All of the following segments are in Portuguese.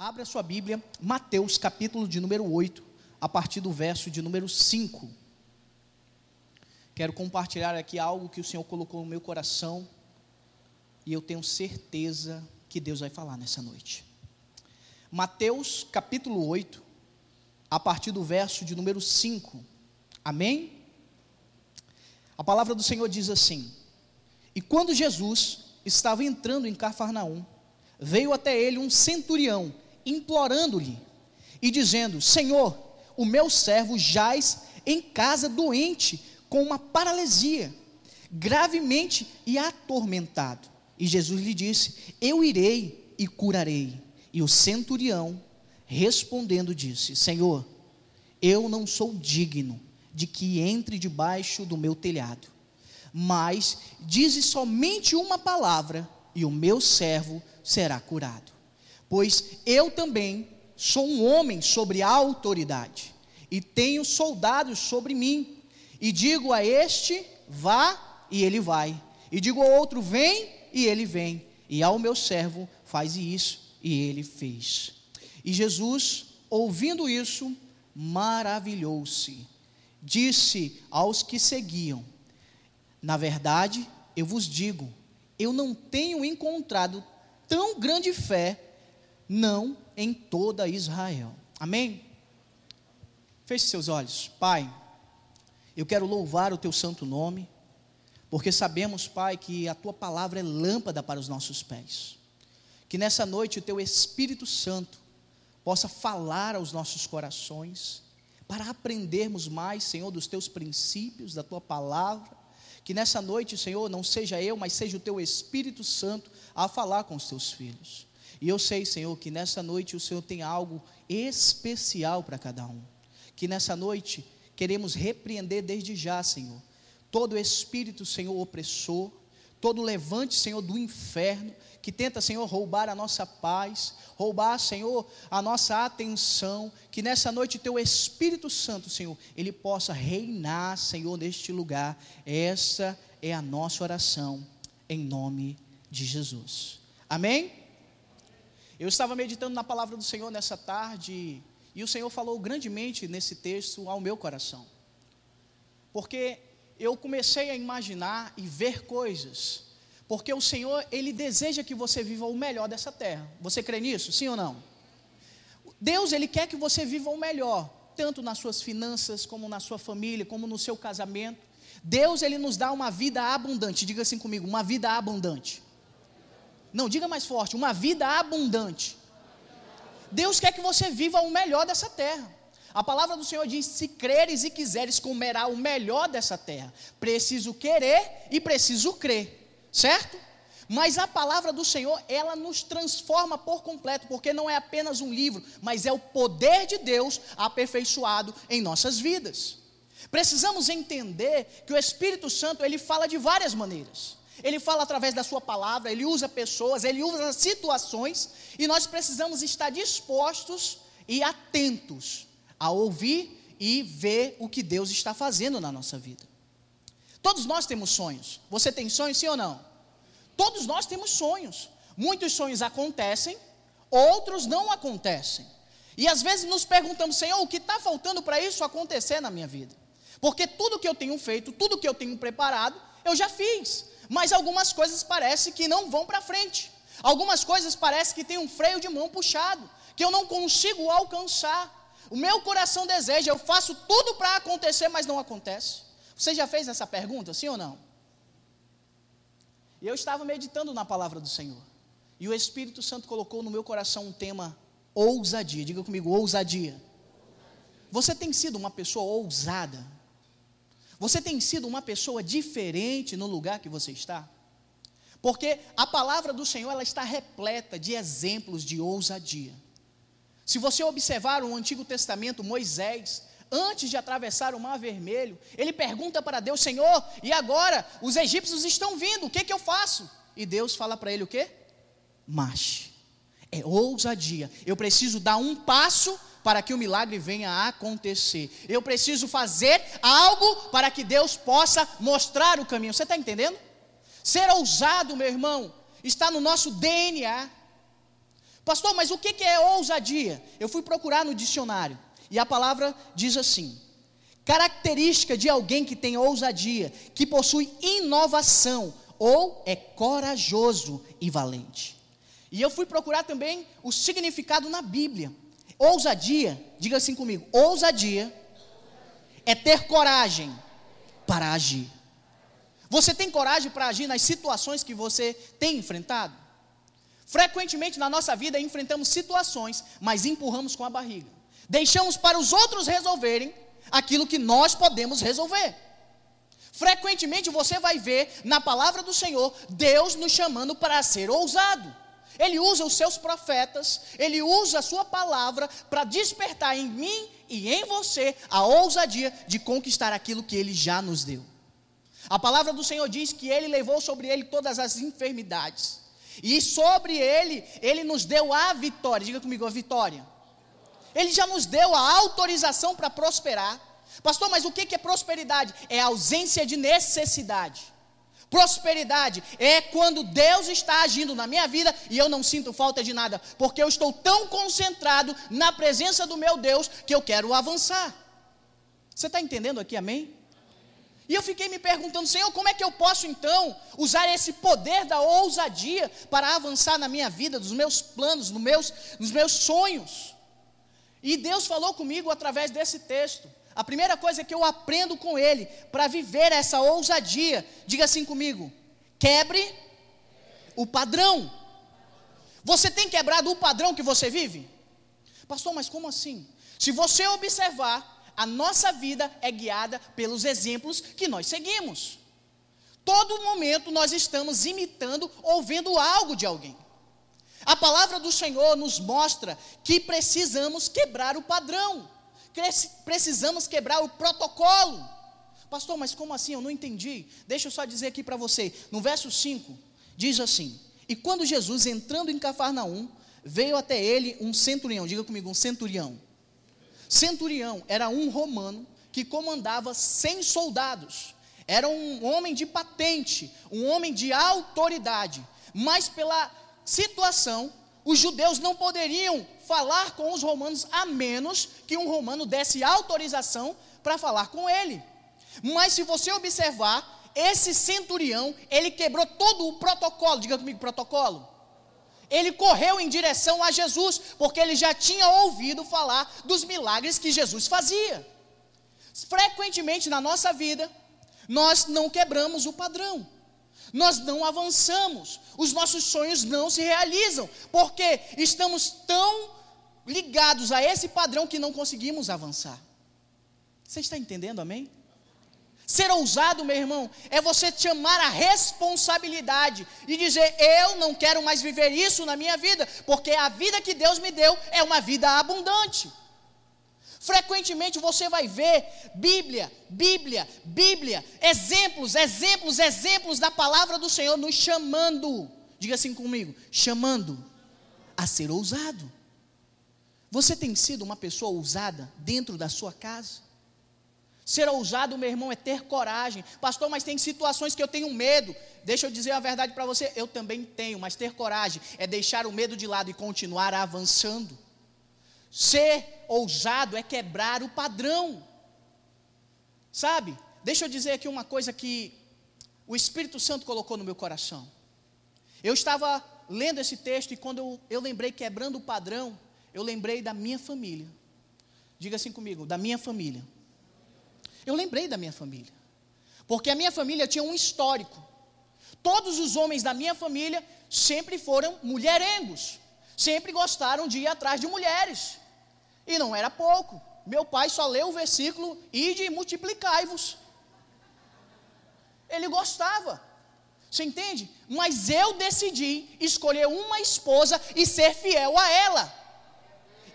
Abra sua Bíblia, Mateus, capítulo de número 8, a partir do verso de número 5. Quero compartilhar aqui algo que o Senhor colocou no meu coração e eu tenho certeza que Deus vai falar nessa noite. Mateus, capítulo 8, a partir do verso de número 5. Amém? A palavra do Senhor diz assim: E quando Jesus estava entrando em Cafarnaum, veio até ele um centurião implorando-lhe e dizendo: Senhor, o meu servo jaz em casa doente, com uma paralisia, gravemente e atormentado. E Jesus lhe disse: Eu irei e curarei. E o centurião, respondendo, disse: Senhor, eu não sou digno de que entre debaixo do meu telhado, mas dize somente uma palavra, e o meu servo será curado pois eu também sou um homem sobre autoridade, e tenho soldados sobre mim, e digo a este, vá, e ele vai, e digo ao outro, vem, e ele vem, e ao meu servo, faz isso, e ele fez. E Jesus, ouvindo isso, maravilhou-se, disse aos que seguiam: Na verdade, eu vos digo, eu não tenho encontrado tão grande fé não em toda Israel. Amém? Feche seus olhos. Pai, eu quero louvar o teu santo nome, porque sabemos, Pai, que a tua palavra é lâmpada para os nossos pés. Que nessa noite o teu Espírito Santo possa falar aos nossos corações, para aprendermos mais, Senhor, dos teus princípios, da tua palavra. Que nessa noite, Senhor, não seja eu, mas seja o teu Espírito Santo a falar com os teus filhos. E eu sei, Senhor, que nessa noite o Senhor tem algo especial para cada um. Que nessa noite queremos repreender desde já, Senhor, todo espírito, Senhor, opressor, todo levante, Senhor, do inferno, que tenta, Senhor, roubar a nossa paz, roubar, Senhor, a nossa atenção, que nessa noite teu Espírito Santo, Senhor, ele possa reinar, Senhor, neste lugar. Essa é a nossa oração, em nome de Jesus. Amém? Eu estava meditando na palavra do Senhor nessa tarde e o Senhor falou grandemente nesse texto ao meu coração. Porque eu comecei a imaginar e ver coisas. Porque o Senhor, Ele deseja que você viva o melhor dessa terra. Você crê nisso? Sim ou não? Deus, Ele quer que você viva o melhor, tanto nas suas finanças, como na sua família, como no seu casamento. Deus, Ele nos dá uma vida abundante. Diga assim comigo: uma vida abundante. Não, diga mais forte: uma vida abundante. Deus quer que você viva o melhor dessa terra. A palavra do Senhor diz: se creres e quiseres, comerá o melhor dessa terra. Preciso querer e preciso crer, certo? Mas a palavra do Senhor, ela nos transforma por completo, porque não é apenas um livro, mas é o poder de Deus aperfeiçoado em nossas vidas. Precisamos entender que o Espírito Santo, ele fala de várias maneiras. Ele fala através da sua palavra, ele usa pessoas, ele usa situações, e nós precisamos estar dispostos e atentos a ouvir e ver o que Deus está fazendo na nossa vida. Todos nós temos sonhos. Você tem sonhos, sim ou não? Todos nós temos sonhos. Muitos sonhos acontecem, outros não acontecem. E às vezes nos perguntamos, Senhor, o que está faltando para isso acontecer na minha vida? Porque tudo que eu tenho feito, tudo que eu tenho preparado, eu já fiz mas algumas coisas parece que não vão para frente. Algumas coisas parece que tem um freio de mão puxado, que eu não consigo alcançar. O meu coração deseja, eu faço tudo para acontecer, mas não acontece. Você já fez essa pergunta, sim ou não? E eu estava meditando na palavra do Senhor. E o Espírito Santo colocou no meu coração um tema ousadia. Diga comigo, ousadia. Você tem sido uma pessoa ousada? Você tem sido uma pessoa diferente no lugar que você está? Porque a palavra do Senhor ela está repleta de exemplos de ousadia. Se você observar o Antigo Testamento, Moisés, antes de atravessar o Mar Vermelho, ele pergunta para Deus: Senhor, e agora os egípcios estão vindo, o que, que eu faço? E Deus fala para ele o quê? Marche. É ousadia. Eu preciso dar um passo para que o milagre venha a acontecer. Eu preciso fazer algo para que Deus possa mostrar o caminho. Você está entendendo? Ser ousado, meu irmão, está no nosso DNA. Pastor, mas o que é ousadia? Eu fui procurar no dicionário e a palavra diz assim: característica de alguém que tem ousadia, que possui inovação ou é corajoso e valente. E eu fui procurar também o significado na Bíblia. Ousadia, diga assim comigo: ousadia é ter coragem para agir. Você tem coragem para agir nas situações que você tem enfrentado? Frequentemente na nossa vida enfrentamos situações, mas empurramos com a barriga. Deixamos para os outros resolverem aquilo que nós podemos resolver. Frequentemente você vai ver na palavra do Senhor Deus nos chamando para ser ousado. Ele usa os seus profetas, ele usa a sua palavra para despertar em mim e em você a ousadia de conquistar aquilo que ele já nos deu. A palavra do Senhor diz que ele levou sobre ele todas as enfermidades. E sobre ele, ele nos deu a vitória. Diga comigo, a vitória. Ele já nos deu a autorização para prosperar. Pastor, mas o que é prosperidade? É ausência de necessidade. Prosperidade é quando Deus está agindo na minha vida e eu não sinto falta de nada, porque eu estou tão concentrado na presença do meu Deus que eu quero avançar. Você está entendendo aqui, amém? E eu fiquei me perguntando, Senhor, como é que eu posso então usar esse poder da ousadia para avançar na minha vida, nos meus planos, nos meus, nos meus sonhos? E Deus falou comigo através desse texto. A primeira coisa que eu aprendo com ele para viver essa ousadia, diga assim comigo: quebre o padrão. Você tem quebrado o padrão que você vive? Pastor, mas como assim? Se você observar, a nossa vida é guiada pelos exemplos que nós seguimos. Todo momento nós estamos imitando ou vendo algo de alguém. A palavra do Senhor nos mostra que precisamos quebrar o padrão precisamos quebrar o protocolo. Pastor, mas como assim? Eu não entendi. Deixa eu só dizer aqui para você. No verso 5, diz assim: E quando Jesus, entrando em Cafarnaum, veio até ele um centurião, diga comigo, um centurião. Centurião era um romano que comandava 100 soldados. Era um homem de patente, um homem de autoridade. Mas pela situação, os judeus não poderiam falar com os romanos a menos que um romano desse autorização para falar com ele. Mas se você observar, esse centurião, ele quebrou todo o protocolo, diga comigo, protocolo. Ele correu em direção a Jesus, porque ele já tinha ouvido falar dos milagres que Jesus fazia. Frequentemente na nossa vida, nós não quebramos o padrão nós não avançamos, os nossos sonhos não se realizam, porque estamos tão ligados a esse padrão que não conseguimos avançar. Você está entendendo, amém? Ser ousado, meu irmão, é você chamar a responsabilidade e dizer: Eu não quero mais viver isso na minha vida, porque a vida que Deus me deu é uma vida abundante. Frequentemente você vai ver Bíblia, Bíblia, Bíblia, exemplos, exemplos, exemplos da palavra do Senhor nos chamando. Diga assim comigo: chamando a ser ousado. Você tem sido uma pessoa ousada dentro da sua casa? Ser ousado, meu irmão, é ter coragem. Pastor, mas tem situações que eu tenho medo. Deixa eu dizer a verdade para você, eu também tenho, mas ter coragem é deixar o medo de lado e continuar avançando. Ser ousado é quebrar o padrão. Sabe? Deixa eu dizer aqui uma coisa que o Espírito Santo colocou no meu coração. Eu estava lendo esse texto e quando eu, eu lembrei quebrando o padrão, eu lembrei da minha família. Diga assim comigo, da minha família. Eu lembrei da minha família. Porque a minha família tinha um histórico. Todos os homens da minha família sempre foram mulherengos sempre gostaram de ir atrás de mulheres. E não era pouco. Meu pai só leu o versículo: ide e multiplicai-vos. Ele gostava. Você entende? Mas eu decidi escolher uma esposa e ser fiel a ela.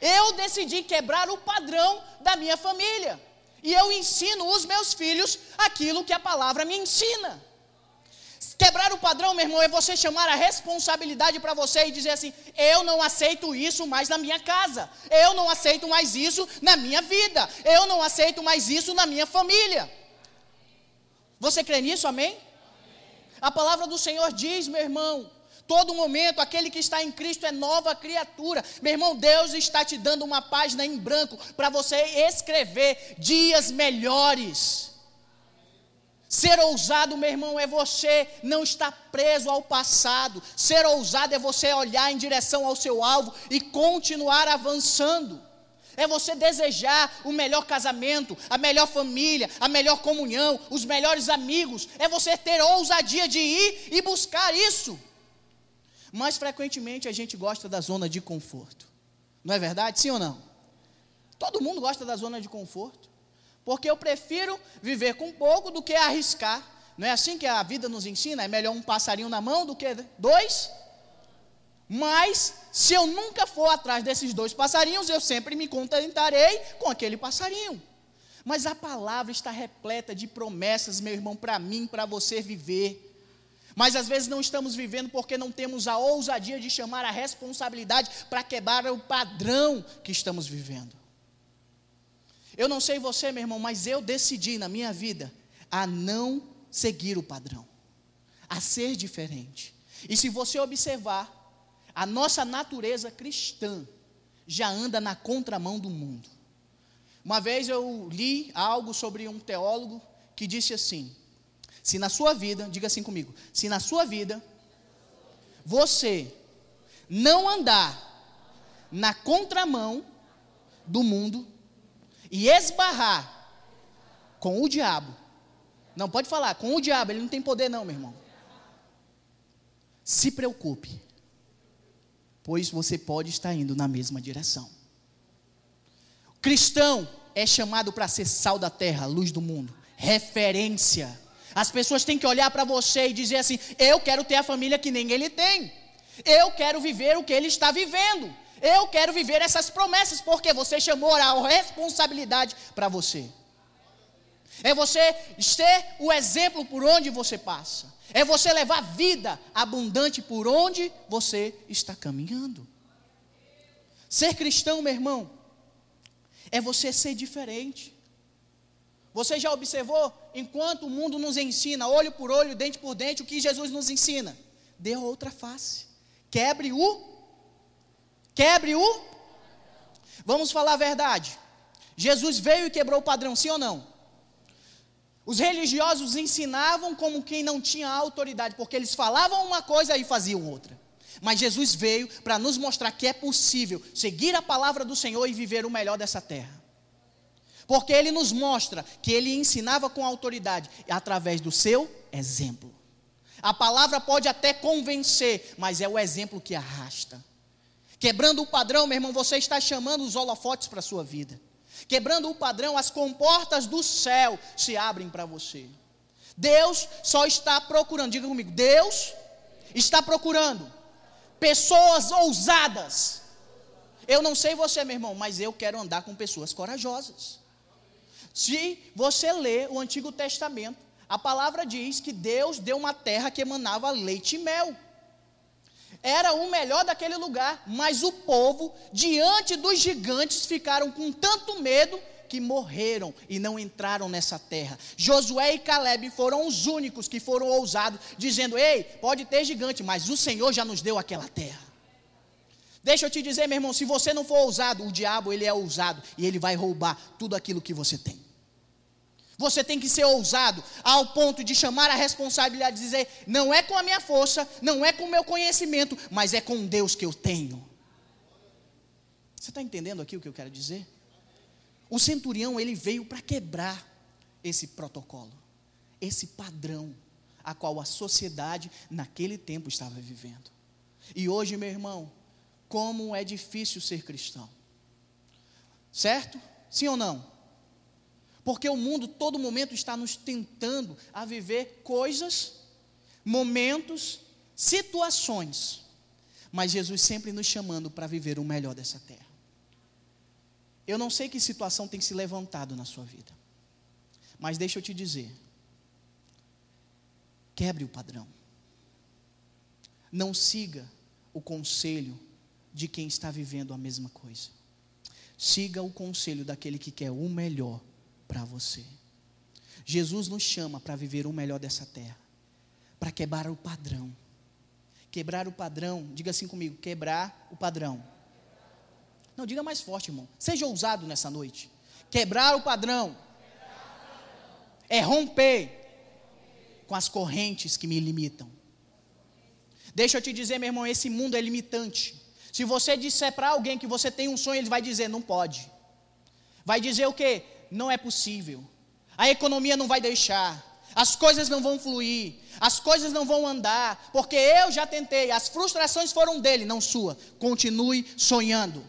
Eu decidi quebrar o padrão da minha família. E eu ensino os meus filhos aquilo que a palavra me ensina. Quebrar o padrão, meu irmão, é você chamar a responsabilidade para você e dizer assim: eu não aceito isso mais na minha casa, eu não aceito mais isso na minha vida, eu não aceito mais isso na minha família. Você crê nisso, amém? A palavra do Senhor diz, meu irmão, Todo momento, aquele que está em Cristo é nova criatura. Meu irmão, Deus está te dando uma página em branco para você escrever dias melhores. Ser ousado, meu irmão, é você não estar preso ao passado. Ser ousado é você olhar em direção ao seu alvo e continuar avançando. É você desejar o melhor casamento, a melhor família, a melhor comunhão, os melhores amigos. É você ter ousadia de ir e buscar isso. Mas frequentemente a gente gosta da zona de conforto. Não é verdade? Sim ou não? Todo mundo gosta da zona de conforto. Porque eu prefiro viver com pouco do que arriscar. Não é assim que a vida nos ensina? É melhor um passarinho na mão do que dois? Mas, se eu nunca for atrás desses dois passarinhos, eu sempre me contentarei com aquele passarinho. Mas a palavra está repleta de promessas, meu irmão, para mim, para você viver. Mas às vezes não estamos vivendo porque não temos a ousadia de chamar a responsabilidade para quebrar o padrão que estamos vivendo. Eu não sei você, meu irmão, mas eu decidi na minha vida a não seguir o padrão, a ser diferente. E se você observar, a nossa natureza cristã já anda na contramão do mundo. Uma vez eu li algo sobre um teólogo que disse assim: se na sua vida, diga assim comigo, se na sua vida você não andar na contramão do mundo, e esbarrar com o diabo. Não pode falar, com o diabo, ele não tem poder, não, meu irmão. Se preocupe, pois você pode estar indo na mesma direção. Cristão é chamado para ser sal da terra, luz do mundo, referência. As pessoas têm que olhar para você e dizer assim: eu quero ter a família que nem ele tem, eu quero viver o que ele está vivendo. Eu quero viver essas promessas, porque você chamou a responsabilidade para você. É você ser o exemplo por onde você passa. É você levar vida abundante por onde você está caminhando. Ser cristão, meu irmão, é você ser diferente. Você já observou, enquanto o mundo nos ensina, olho por olho, dente por dente, o que Jesus nos ensina? Dê outra face. Quebre o Quebre o. Vamos falar a verdade. Jesus veio e quebrou o padrão, sim ou não? Os religiosos ensinavam como quem não tinha autoridade, porque eles falavam uma coisa e faziam outra. Mas Jesus veio para nos mostrar que é possível seguir a palavra do Senhor e viver o melhor dessa terra. Porque ele nos mostra que ele ensinava com autoridade através do seu exemplo. A palavra pode até convencer, mas é o exemplo que arrasta. Quebrando o padrão, meu irmão, você está chamando os holofotes para a sua vida. Quebrando o padrão, as comportas do céu se abrem para você. Deus só está procurando, diga comigo, Deus está procurando pessoas ousadas. Eu não sei você, meu irmão, mas eu quero andar com pessoas corajosas. Se você lê o Antigo Testamento, a palavra diz que Deus deu uma terra que emanava leite e mel era o melhor daquele lugar, mas o povo, diante dos gigantes, ficaram com tanto medo que morreram e não entraram nessa terra. Josué e Caleb foram os únicos que foram ousados, dizendo: Ei, pode ter gigante, mas o Senhor já nos deu aquela terra. Deixa eu te dizer, meu irmão, se você não for ousado, o diabo ele é ousado e ele vai roubar tudo aquilo que você tem. Você tem que ser ousado ao ponto de chamar a responsabilidade e dizer: não é com a minha força, não é com o meu conhecimento, mas é com Deus que eu tenho. Você está entendendo aqui o que eu quero dizer? O centurião ele veio para quebrar esse protocolo, esse padrão a qual a sociedade naquele tempo estava vivendo. E hoje, meu irmão, como é difícil ser cristão. Certo? Sim ou não? Porque o mundo todo momento está nos tentando a viver coisas, momentos, situações. Mas Jesus sempre nos chamando para viver o melhor dessa terra. Eu não sei que situação tem se levantado na sua vida. Mas deixa eu te dizer. Quebre o padrão. Não siga o conselho de quem está vivendo a mesma coisa. Siga o conselho daquele que quer o melhor para você. Jesus nos chama para viver o melhor dessa terra, para quebrar o padrão, Quebrar o padrão. Diga assim comigo: quebrar o padrão. Não, diga mais forte, irmão. Seja ousado nessa noite. Quebrar o padrão. É romper com as correntes que me limitam. Deixa eu te dizer, meu irmão, esse mundo é limitante. Se você disser para alguém que você tem um sonho, ele vai dizer: não pode. Vai dizer o quê? Não é possível. A economia não vai deixar. As coisas não vão fluir. As coisas não vão andar. Porque eu já tentei. As frustrações foram dele, não sua. Continue sonhando.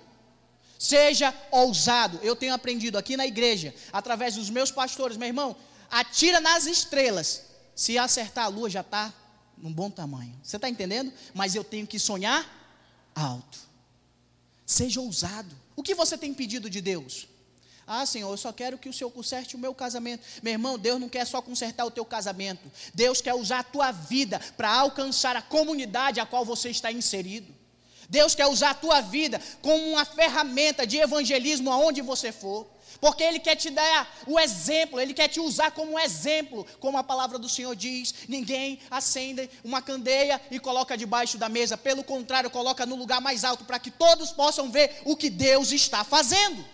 Seja ousado. Eu tenho aprendido aqui na igreja, através dos meus pastores, meu irmão, atira nas estrelas. Se acertar a lua, já está num bom tamanho. Você está entendendo? Mas eu tenho que sonhar alto. Seja ousado. O que você tem pedido de Deus? Ah, Senhor, eu só quero que o Senhor conserte o meu casamento. Meu irmão, Deus não quer só consertar o teu casamento. Deus quer usar a tua vida para alcançar a comunidade a qual você está inserido. Deus quer usar a tua vida como uma ferramenta de evangelismo aonde você for. Porque Ele quer te dar o exemplo, Ele quer te usar como exemplo, como a palavra do Senhor diz: ninguém acende uma candeia e coloca debaixo da mesa, pelo contrário, coloca no lugar mais alto para que todos possam ver o que Deus está fazendo.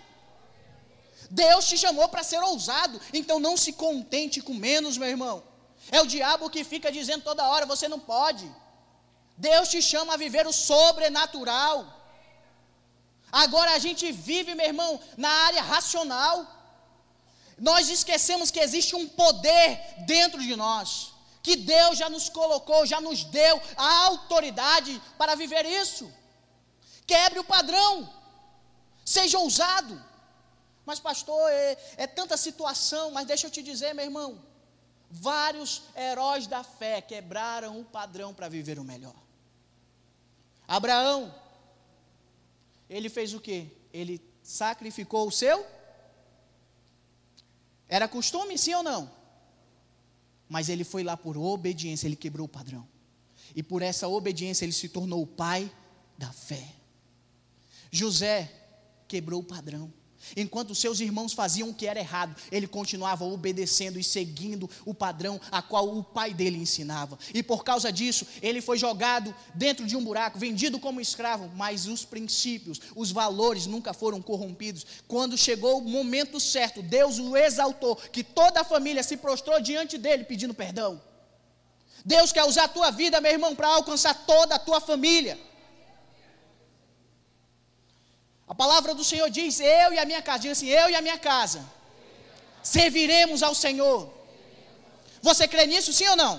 Deus te chamou para ser ousado, então não se contente com menos, meu irmão. É o diabo que fica dizendo toda hora: você não pode. Deus te chama a viver o sobrenatural. Agora a gente vive, meu irmão, na área racional. Nós esquecemos que existe um poder dentro de nós, que Deus já nos colocou, já nos deu a autoridade para viver isso. Quebre o padrão, seja ousado. Mas, pastor, é, é tanta situação, mas deixa eu te dizer, meu irmão, vários heróis da fé quebraram o padrão para viver o melhor. Abraão, ele fez o que? Ele sacrificou o seu? Era costume, sim ou não? Mas ele foi lá por obediência, ele quebrou o padrão. E por essa obediência ele se tornou o pai da fé. José quebrou o padrão. Enquanto seus irmãos faziam o que era errado, ele continuava obedecendo e seguindo o padrão a qual o pai dele ensinava. E por causa disso, ele foi jogado dentro de um buraco, vendido como escravo, mas os princípios, os valores nunca foram corrompidos. Quando chegou o momento certo, Deus o exaltou, que toda a família se prostrou diante dele pedindo perdão. Deus quer usar a tua vida, meu irmão, para alcançar toda a tua família. A palavra do Senhor diz: Eu e a minha casa, assim, eu e a minha casa serviremos ao Senhor. Você crê nisso, sim ou não?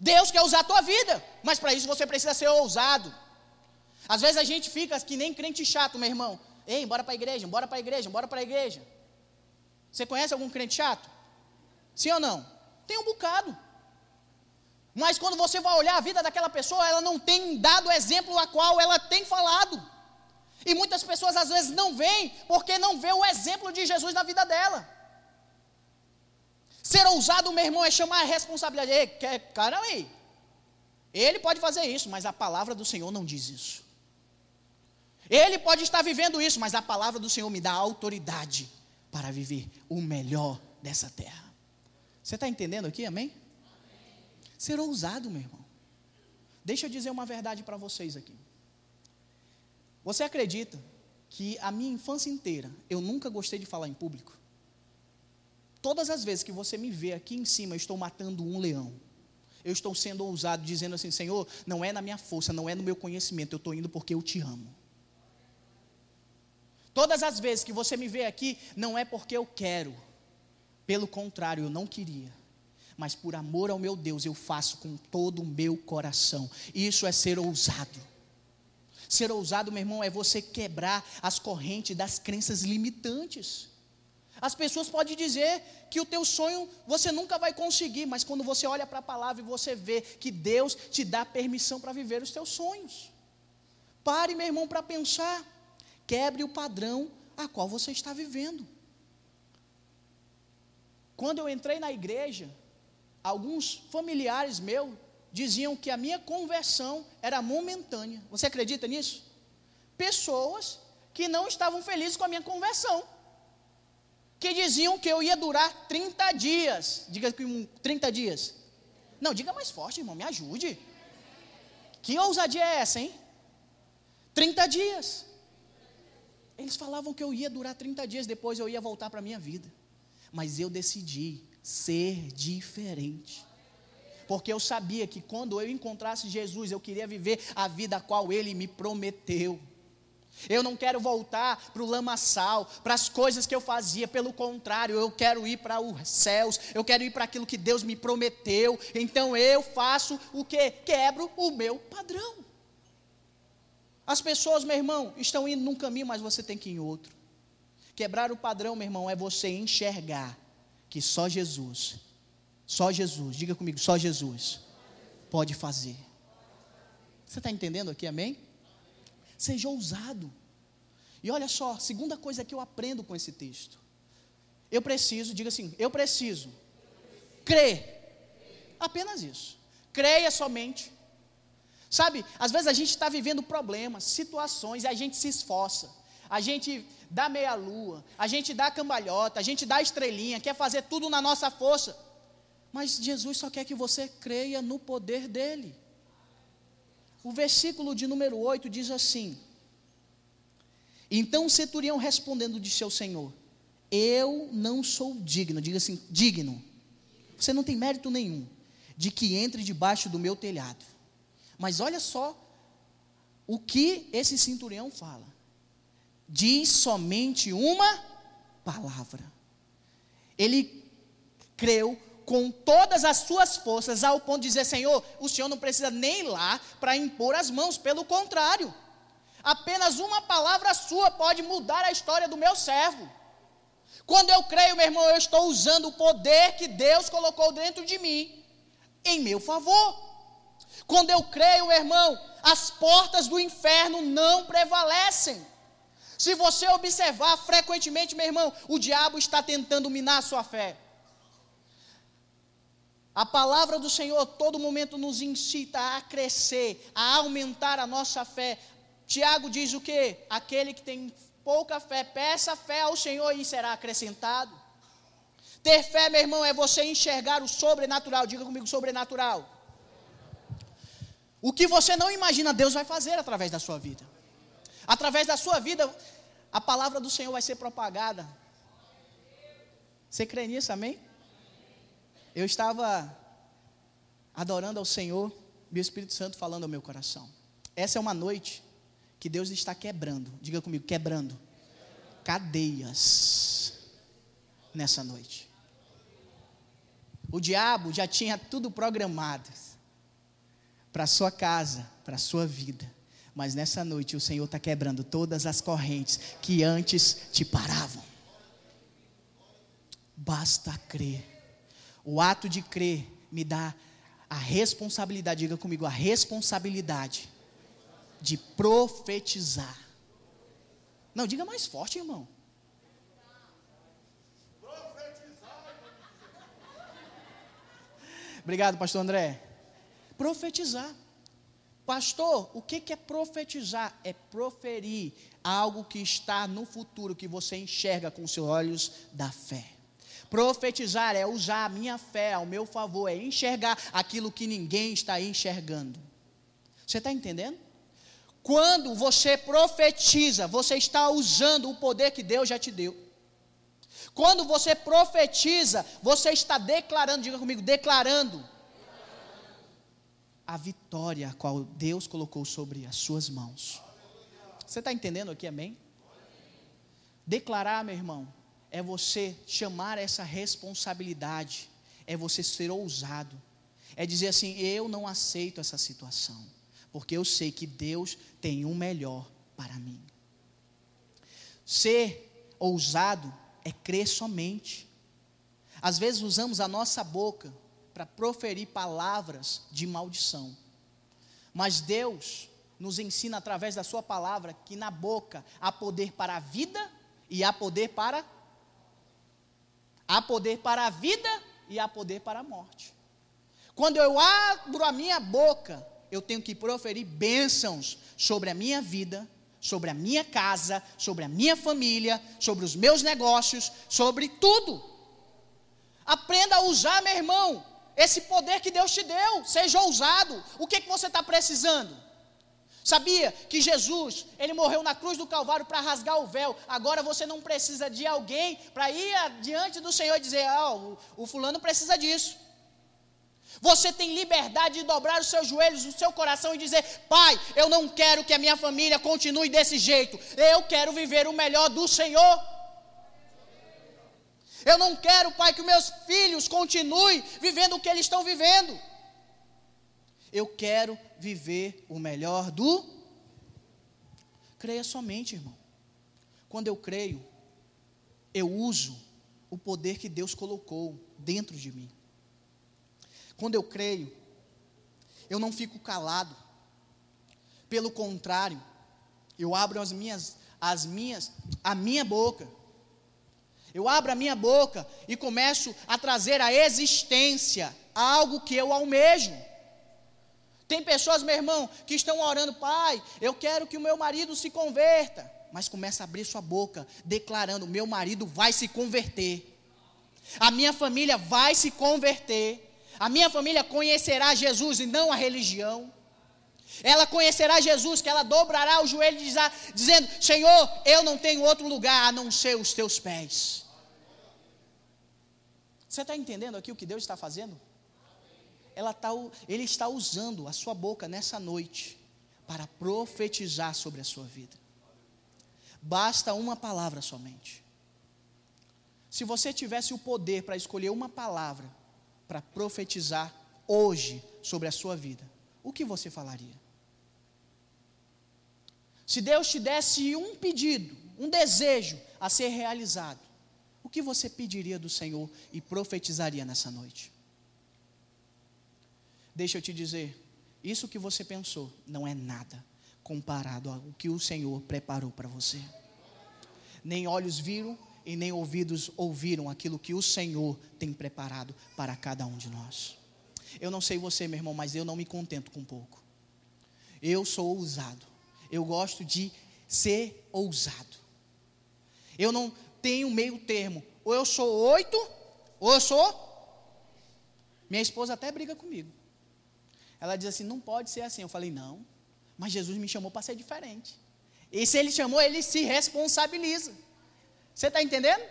Deus quer usar a tua vida, mas para isso você precisa ser ousado. Às vezes a gente fica que nem crente chato, meu irmão. Ei, bora para a igreja, bora para a igreja, bora para a igreja. Você conhece algum crente chato? Sim ou não? Tem um bocado. Mas quando você vai olhar a vida daquela pessoa, ela não tem dado o exemplo a qual ela tem falado. E muitas pessoas às vezes não veem porque não vê o exemplo de Jesus na vida dela. Ser ousado, meu irmão, é chamar a responsabilidade. Ei, caramba aí. Ele pode fazer isso, mas a palavra do Senhor não diz isso. Ele pode estar vivendo isso, mas a palavra do Senhor me dá autoridade para viver o melhor dessa terra. Você está entendendo aqui, amém? Ser ousado, meu irmão. Deixa eu dizer uma verdade para vocês aqui. Você acredita que a minha infância inteira eu nunca gostei de falar em público? Todas as vezes que você me vê aqui em cima, eu estou matando um leão. Eu estou sendo ousado, dizendo assim: Senhor, não é na minha força, não é no meu conhecimento, eu estou indo porque eu te amo. Todas as vezes que você me vê aqui, não é porque eu quero, pelo contrário, eu não queria, mas por amor ao meu Deus, eu faço com todo o meu coração. Isso é ser ousado. Ser ousado, meu irmão, é você quebrar as correntes das crenças limitantes. As pessoas podem dizer que o teu sonho você nunca vai conseguir, mas quando você olha para a palavra e você vê que Deus te dá permissão para viver os teus sonhos. Pare, meu irmão, para pensar. Quebre o padrão a qual você está vivendo. Quando eu entrei na igreja, alguns familiares meus diziam que a minha conversão era momentânea. Você acredita nisso? Pessoas que não estavam felizes com a minha conversão. Que diziam que eu ia durar 30 dias. Diga que 30 dias. Não, diga mais forte, irmão, me ajude. Que ousadia é essa, hein? 30 dias. Eles falavam que eu ia durar 30 dias, depois eu ia voltar para a minha vida. Mas eu decidi ser diferente. Porque eu sabia que quando eu encontrasse Jesus, eu queria viver a vida a qual ele me prometeu. Eu não quero voltar para o lamaçal, para as coisas que eu fazia, pelo contrário, eu quero ir para os céus, eu quero ir para aquilo que Deus me prometeu. Então eu faço o que? Quebro o meu padrão. As pessoas, meu irmão, estão indo num caminho, mas você tem que ir em outro. Quebrar o padrão, meu irmão, é você enxergar que só Jesus, só Jesus, diga comigo, só Jesus pode fazer. Você está entendendo aqui, amém? Seja ousado. E olha só, segunda coisa que eu aprendo com esse texto. Eu preciso, diga assim, eu preciso crer. Apenas isso. Creia somente. Sabe, às vezes a gente está vivendo problemas, situações, e a gente se esforça. A gente dá meia-lua, a gente dá cambalhota, a gente dá estrelinha, quer fazer tudo na nossa força. Mas Jesus só quer que você creia no poder dEle. O versículo de número 8 diz assim: Então o centurião respondendo de seu senhor: Eu não sou digno, diga assim, digno. Você não tem mérito nenhum de que entre debaixo do meu telhado. Mas olha só o que esse centurião fala. Diz somente uma palavra. Ele creu com todas as suas forças, ao ponto de dizer: Senhor, o Senhor não precisa nem ir lá para impor as mãos, pelo contrário, apenas uma palavra sua pode mudar a história do meu servo. Quando eu creio, meu irmão, eu estou usando o poder que Deus colocou dentro de mim, em meu favor. Quando eu creio, meu irmão, as portas do inferno não prevalecem. Se você observar frequentemente, meu irmão, o diabo está tentando minar a sua fé. A palavra do Senhor todo momento nos incita a crescer, a aumentar a nossa fé. Tiago diz o que? Aquele que tem pouca fé, peça fé ao Senhor e será acrescentado. Ter fé, meu irmão, é você enxergar o sobrenatural. Diga comigo, sobrenatural. O que você não imagina, Deus vai fazer através da sua vida. Através da sua vida, a palavra do Senhor vai ser propagada. Você crê nisso, amém? Eu estava adorando ao Senhor o Espírito Santo falando ao meu coração. Essa é uma noite que Deus está quebrando, diga comigo, quebrando cadeias nessa noite. O diabo já tinha tudo programado para sua casa, para sua vida. Mas nessa noite o Senhor está quebrando todas as correntes que antes te paravam. Basta crer. O ato de crer me dá a responsabilidade, diga comigo, a responsabilidade de profetizar. Não, diga mais forte, irmão. Obrigado, pastor André. Profetizar. Pastor, o que é profetizar? É proferir algo que está no futuro, que você enxerga com os seus olhos da fé. Profetizar é usar a minha fé ao meu favor, é enxergar aquilo que ninguém está enxergando. Você está entendendo? Quando você profetiza, você está usando o poder que Deus já te deu. Quando você profetiza, você está declarando, diga comigo, declarando a vitória a qual Deus colocou sobre as suas mãos. Você está entendendo aqui, amém? Declarar, meu irmão, é você chamar essa responsabilidade, é você ser ousado, é dizer assim: eu não aceito essa situação, porque eu sei que Deus tem um melhor para mim. Ser ousado é crer somente. Às vezes usamos a nossa boca para proferir palavras de maldição, mas Deus nos ensina através da Sua palavra que na boca há poder para a vida e há poder para a Há poder para a vida e há poder para a morte. Quando eu abro a minha boca, eu tenho que proferir bênçãos sobre a minha vida, sobre a minha casa, sobre a minha família, sobre os meus negócios, sobre tudo. Aprenda a usar, meu irmão, esse poder que Deus te deu. Seja ousado. O que, que você está precisando? Sabia que Jesus, ele morreu na cruz do Calvário para rasgar o véu. Agora você não precisa de alguém para ir diante do Senhor e dizer: ah, o, o fulano precisa disso. Você tem liberdade de dobrar os seus joelhos, o seu coração e dizer: Pai, eu não quero que a minha família continue desse jeito. Eu quero viver o melhor do Senhor. Eu não quero, Pai, que meus filhos continuem vivendo o que eles estão vivendo. Eu quero viver o melhor do. Creia somente, irmão. Quando eu creio, eu uso o poder que Deus colocou dentro de mim. Quando eu creio, eu não fico calado. Pelo contrário, eu abro as minhas, as minhas, a minha boca. Eu abro a minha boca e começo a trazer à existência algo que eu almejo. Tem pessoas, meu irmão, que estão orando, pai, eu quero que o meu marido se converta. Mas começa a abrir sua boca, declarando: meu marido vai se converter. A minha família vai se converter. A minha família conhecerá Jesus e não a religião. Ela conhecerá Jesus, que ela dobrará o joelho dizendo: Senhor, eu não tenho outro lugar a não ser os teus pés. Você está entendendo aqui o que Deus está fazendo? Ela tá, ele está usando a sua boca nessa noite para profetizar sobre a sua vida. Basta uma palavra somente. Se você tivesse o poder para escolher uma palavra para profetizar hoje sobre a sua vida, o que você falaria? Se Deus te desse um pedido, um desejo a ser realizado, o que você pediria do Senhor e profetizaria nessa noite? Deixa eu te dizer, isso que você pensou não é nada comparado ao que o Senhor preparou para você. Nem olhos viram e nem ouvidos ouviram aquilo que o Senhor tem preparado para cada um de nós. Eu não sei você, meu irmão, mas eu não me contento com pouco. Eu sou ousado. Eu gosto de ser ousado. Eu não tenho meio termo. Ou eu sou oito, ou eu sou. Minha esposa até briga comigo. Ela diz assim: não pode ser assim. Eu falei: não, mas Jesus me chamou para ser diferente. E se ele chamou, ele se responsabiliza. Você está entendendo?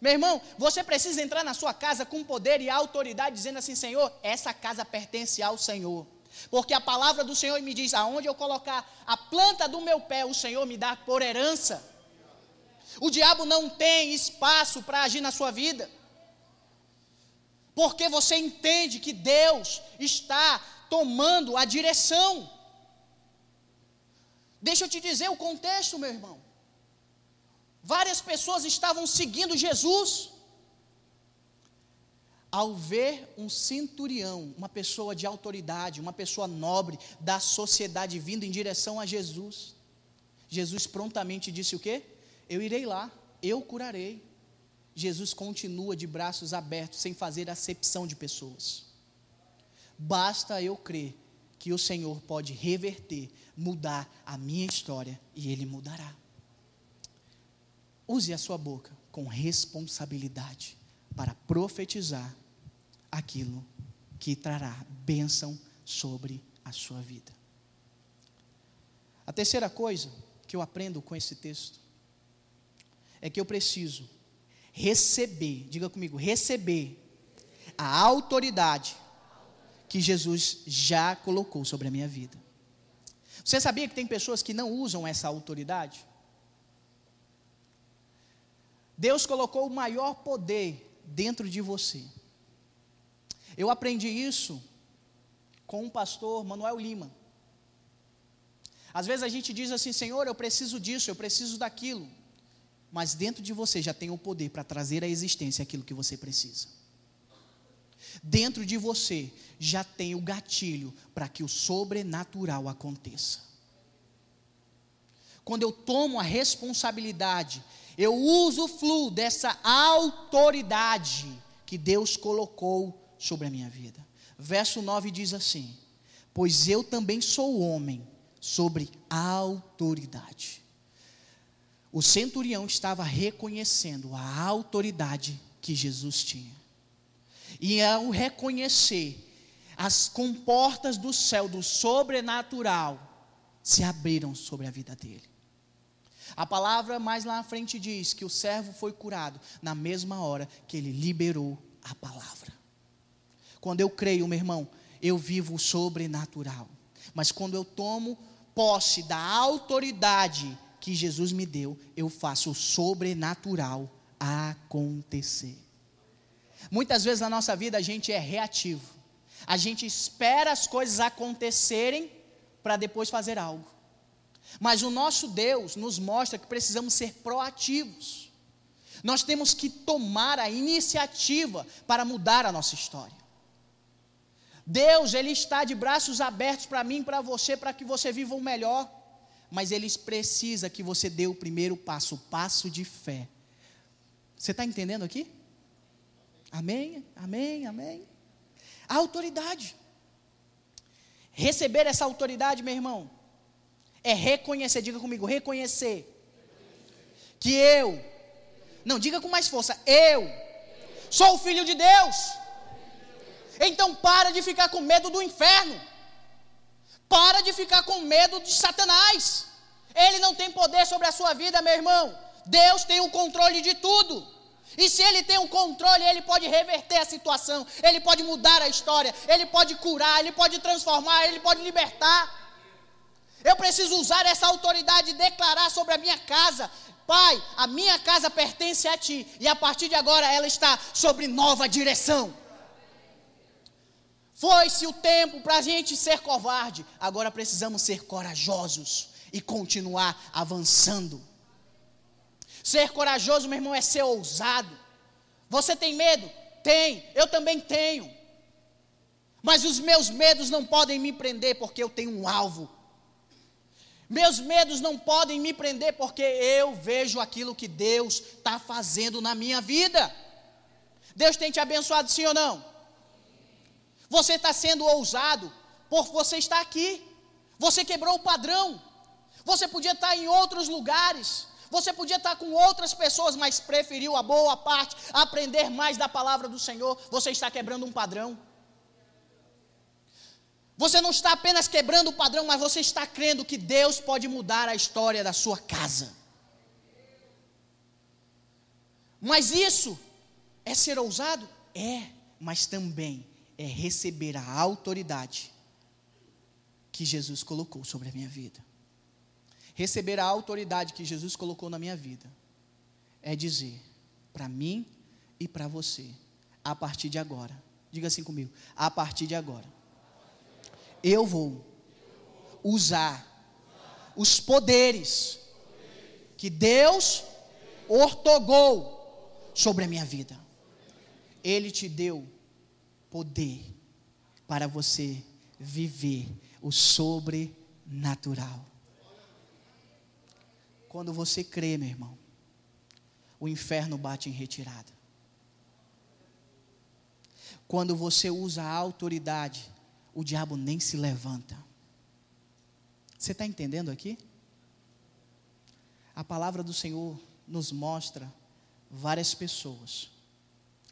Meu irmão, você precisa entrar na sua casa com poder e autoridade, dizendo assim: Senhor, essa casa pertence ao Senhor. Porque a palavra do Senhor me diz: aonde eu colocar a planta do meu pé, o Senhor me dá por herança. O diabo não tem espaço para agir na sua vida. Porque você entende que Deus está tomando a direção. Deixa eu te dizer o contexto, meu irmão. Várias pessoas estavam seguindo Jesus. Ao ver um centurião, uma pessoa de autoridade, uma pessoa nobre da sociedade vindo em direção a Jesus, Jesus prontamente disse o quê? Eu irei lá, eu curarei. Jesus continua de braços abertos, sem fazer acepção de pessoas. Basta eu crer que o Senhor pode reverter, mudar a minha história e Ele mudará. Use a sua boca com responsabilidade para profetizar aquilo que trará bênção sobre a sua vida. A terceira coisa que eu aprendo com esse texto é que eu preciso receber, diga comigo, receber a autoridade que Jesus já colocou sobre a minha vida. Você sabia que tem pessoas que não usam essa autoridade? Deus colocou o maior poder dentro de você. Eu aprendi isso com o pastor Manuel Lima. Às vezes a gente diz assim, Senhor, eu preciso disso, eu preciso daquilo. Mas dentro de você já tem o poder para trazer à existência aquilo que você precisa. Dentro de você já tem o gatilho para que o sobrenatural aconteça. Quando eu tomo a responsabilidade, eu uso o fluxo dessa autoridade que Deus colocou sobre a minha vida. Verso 9 diz assim: Pois eu também sou homem sobre autoridade. O centurião estava reconhecendo a autoridade que Jesus tinha. E ao reconhecer, as comportas do céu, do sobrenatural, se abriram sobre a vida dele. A palavra mais lá na frente diz que o servo foi curado na mesma hora que ele liberou a palavra. Quando eu creio, meu irmão, eu vivo o sobrenatural. Mas quando eu tomo posse da autoridade que Jesus me deu, eu faço o sobrenatural acontecer. Muitas vezes na nossa vida a gente é reativo. A gente espera as coisas acontecerem para depois fazer algo. Mas o nosso Deus nos mostra que precisamos ser proativos. Nós temos que tomar a iniciativa para mudar a nossa história. Deus, Ele está de braços abertos para mim, para você, para que você viva o melhor. Mas Ele precisa que você dê o primeiro passo, o passo de fé. Você está entendendo aqui? Amém, amém, amém. A autoridade. Receber essa autoridade, meu irmão, é reconhecer, diga comigo, reconhecer que eu, não, diga com mais força, eu sou o filho de Deus. Então para de ficar com medo do inferno. Para de ficar com medo de Satanás. Ele não tem poder sobre a sua vida, meu irmão. Deus tem o controle de tudo. E se ele tem o um controle, ele pode reverter a situação, ele pode mudar a história, ele pode curar, ele pode transformar, ele pode libertar. Eu preciso usar essa autoridade e declarar sobre a minha casa: Pai, a minha casa pertence a Ti, e a partir de agora ela está sobre nova direção. Foi-se o tempo para a gente ser covarde, agora precisamos ser corajosos e continuar avançando. Ser corajoso, meu irmão, é ser ousado. Você tem medo? Tem, eu também tenho. Mas os meus medos não podem me prender porque eu tenho um alvo meus medos não podem me prender porque eu vejo aquilo que Deus está fazendo na minha vida. Deus tem te abençoado, sim ou não? Você está sendo ousado por você estar aqui. Você quebrou o padrão. Você podia estar em outros lugares. Você podia estar com outras pessoas, mas preferiu a boa parte, aprender mais da palavra do Senhor. Você está quebrando um padrão. Você não está apenas quebrando o padrão, mas você está crendo que Deus pode mudar a história da sua casa. Mas isso é ser ousado? É, mas também é receber a autoridade que Jesus colocou sobre a minha vida. Receber a autoridade que Jesus colocou na minha vida é dizer para mim e para você, a partir de agora, diga assim comigo, a partir de agora eu vou usar os poderes que Deus ortogou sobre a minha vida. Ele te deu poder para você viver o sobrenatural. Quando você crê, meu irmão, o inferno bate em retirada. Quando você usa a autoridade o diabo nem se levanta. Você está entendendo aqui? A palavra do Senhor nos mostra várias pessoas,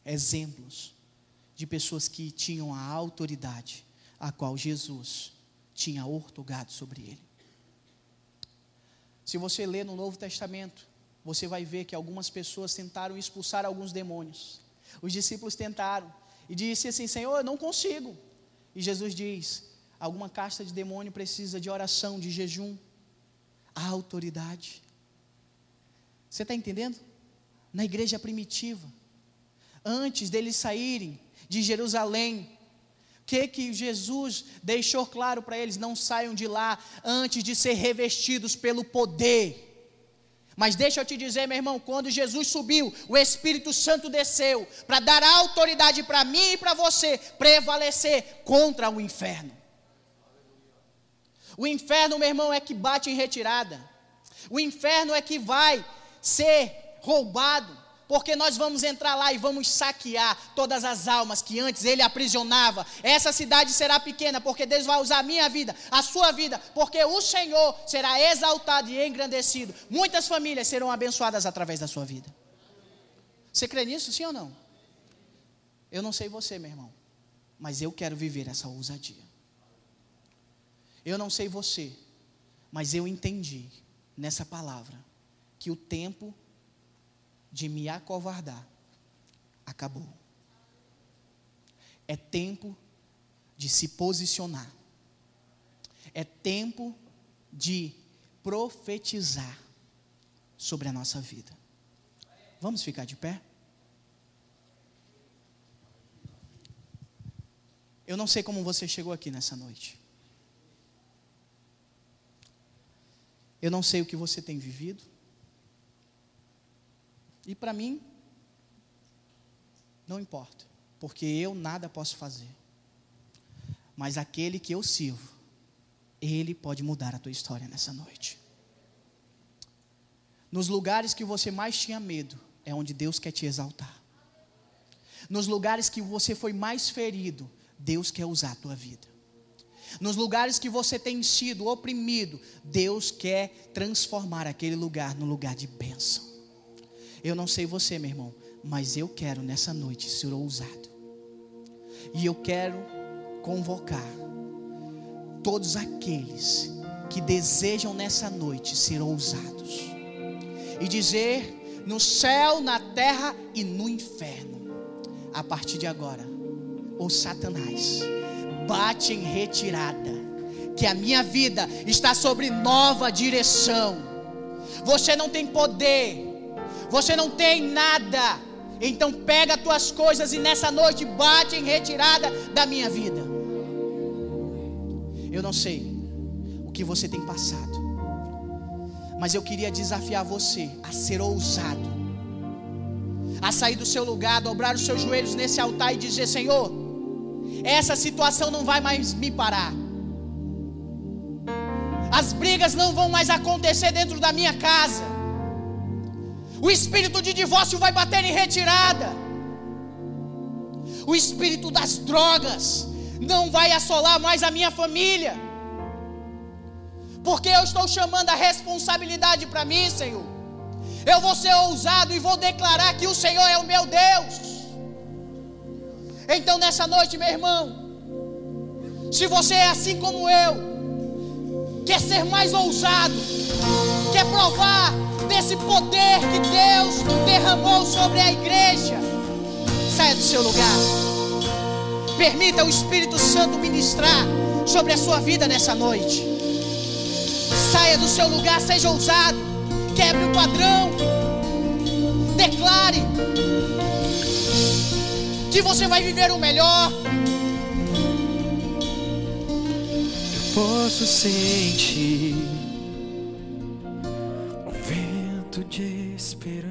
exemplos de pessoas que tinham a autoridade a qual Jesus tinha ortogado sobre ele. Se você ler no Novo Testamento, você vai ver que algumas pessoas tentaram expulsar alguns demônios. Os discípulos tentaram e disse assim: Senhor, eu não consigo. E Jesus diz: alguma casta de demônio precisa de oração, de jejum, a autoridade. Você está entendendo? Na igreja primitiva, antes deles saírem de Jerusalém, que que Jesus deixou claro para eles? Não saiam de lá antes de ser revestidos pelo poder. Mas deixa eu te dizer, meu irmão, quando Jesus subiu, o Espírito Santo desceu para dar autoridade para mim e para você prevalecer contra o inferno. O inferno, meu irmão, é que bate em retirada. O inferno é que vai ser roubado porque nós vamos entrar lá e vamos saquear todas as almas que antes ele aprisionava. Essa cidade será pequena, porque Deus vai usar a minha vida, a sua vida, porque o Senhor será exaltado e engrandecido. Muitas famílias serão abençoadas através da sua vida. Você crê nisso, sim ou não? Eu não sei você, meu irmão, mas eu quero viver essa ousadia. Eu não sei você, mas eu entendi nessa palavra que o tempo de me acovardar acabou. É tempo de se posicionar. É tempo de profetizar sobre a nossa vida. Vamos ficar de pé? Eu não sei como você chegou aqui nessa noite. Eu não sei o que você tem vivido. E para mim, não importa, porque eu nada posso fazer. Mas aquele que eu sirvo, ele pode mudar a tua história nessa noite. Nos lugares que você mais tinha medo, é onde Deus quer te exaltar. Nos lugares que você foi mais ferido, Deus quer usar a tua vida. Nos lugares que você tem sido oprimido, Deus quer transformar aquele lugar no lugar de bênção. Eu não sei você, meu irmão, mas eu quero nessa noite ser ousado. E eu quero convocar todos aqueles que desejam nessa noite ser ousados e dizer no céu, na terra e no inferno, a partir de agora, o Satanás bate em retirada, que a minha vida está sobre nova direção. Você não tem poder, você não tem nada. Então pega as tuas coisas e nessa noite bate em retirada da minha vida. Eu não sei o que você tem passado, mas eu queria desafiar você a ser ousado, a sair do seu lugar, dobrar os seus joelhos nesse altar e dizer: Senhor, essa situação não vai mais me parar. As brigas não vão mais acontecer dentro da minha casa. O espírito de divórcio vai bater em retirada. O espírito das drogas não vai assolar mais a minha família. Porque eu estou chamando a responsabilidade para mim, Senhor. Eu vou ser ousado e vou declarar que o Senhor é o meu Deus. Então, nessa noite, meu irmão, se você é assim como eu, quer ser mais ousado, quer provar desse poder que Deus derramou sobre a igreja, saia do seu lugar. Permita o Espírito Santo ministrar sobre a sua vida nessa noite. Saia do seu lugar, seja ousado, quebre o padrão, declare que você vai viver o melhor. Eu posso sentir um vento de esperança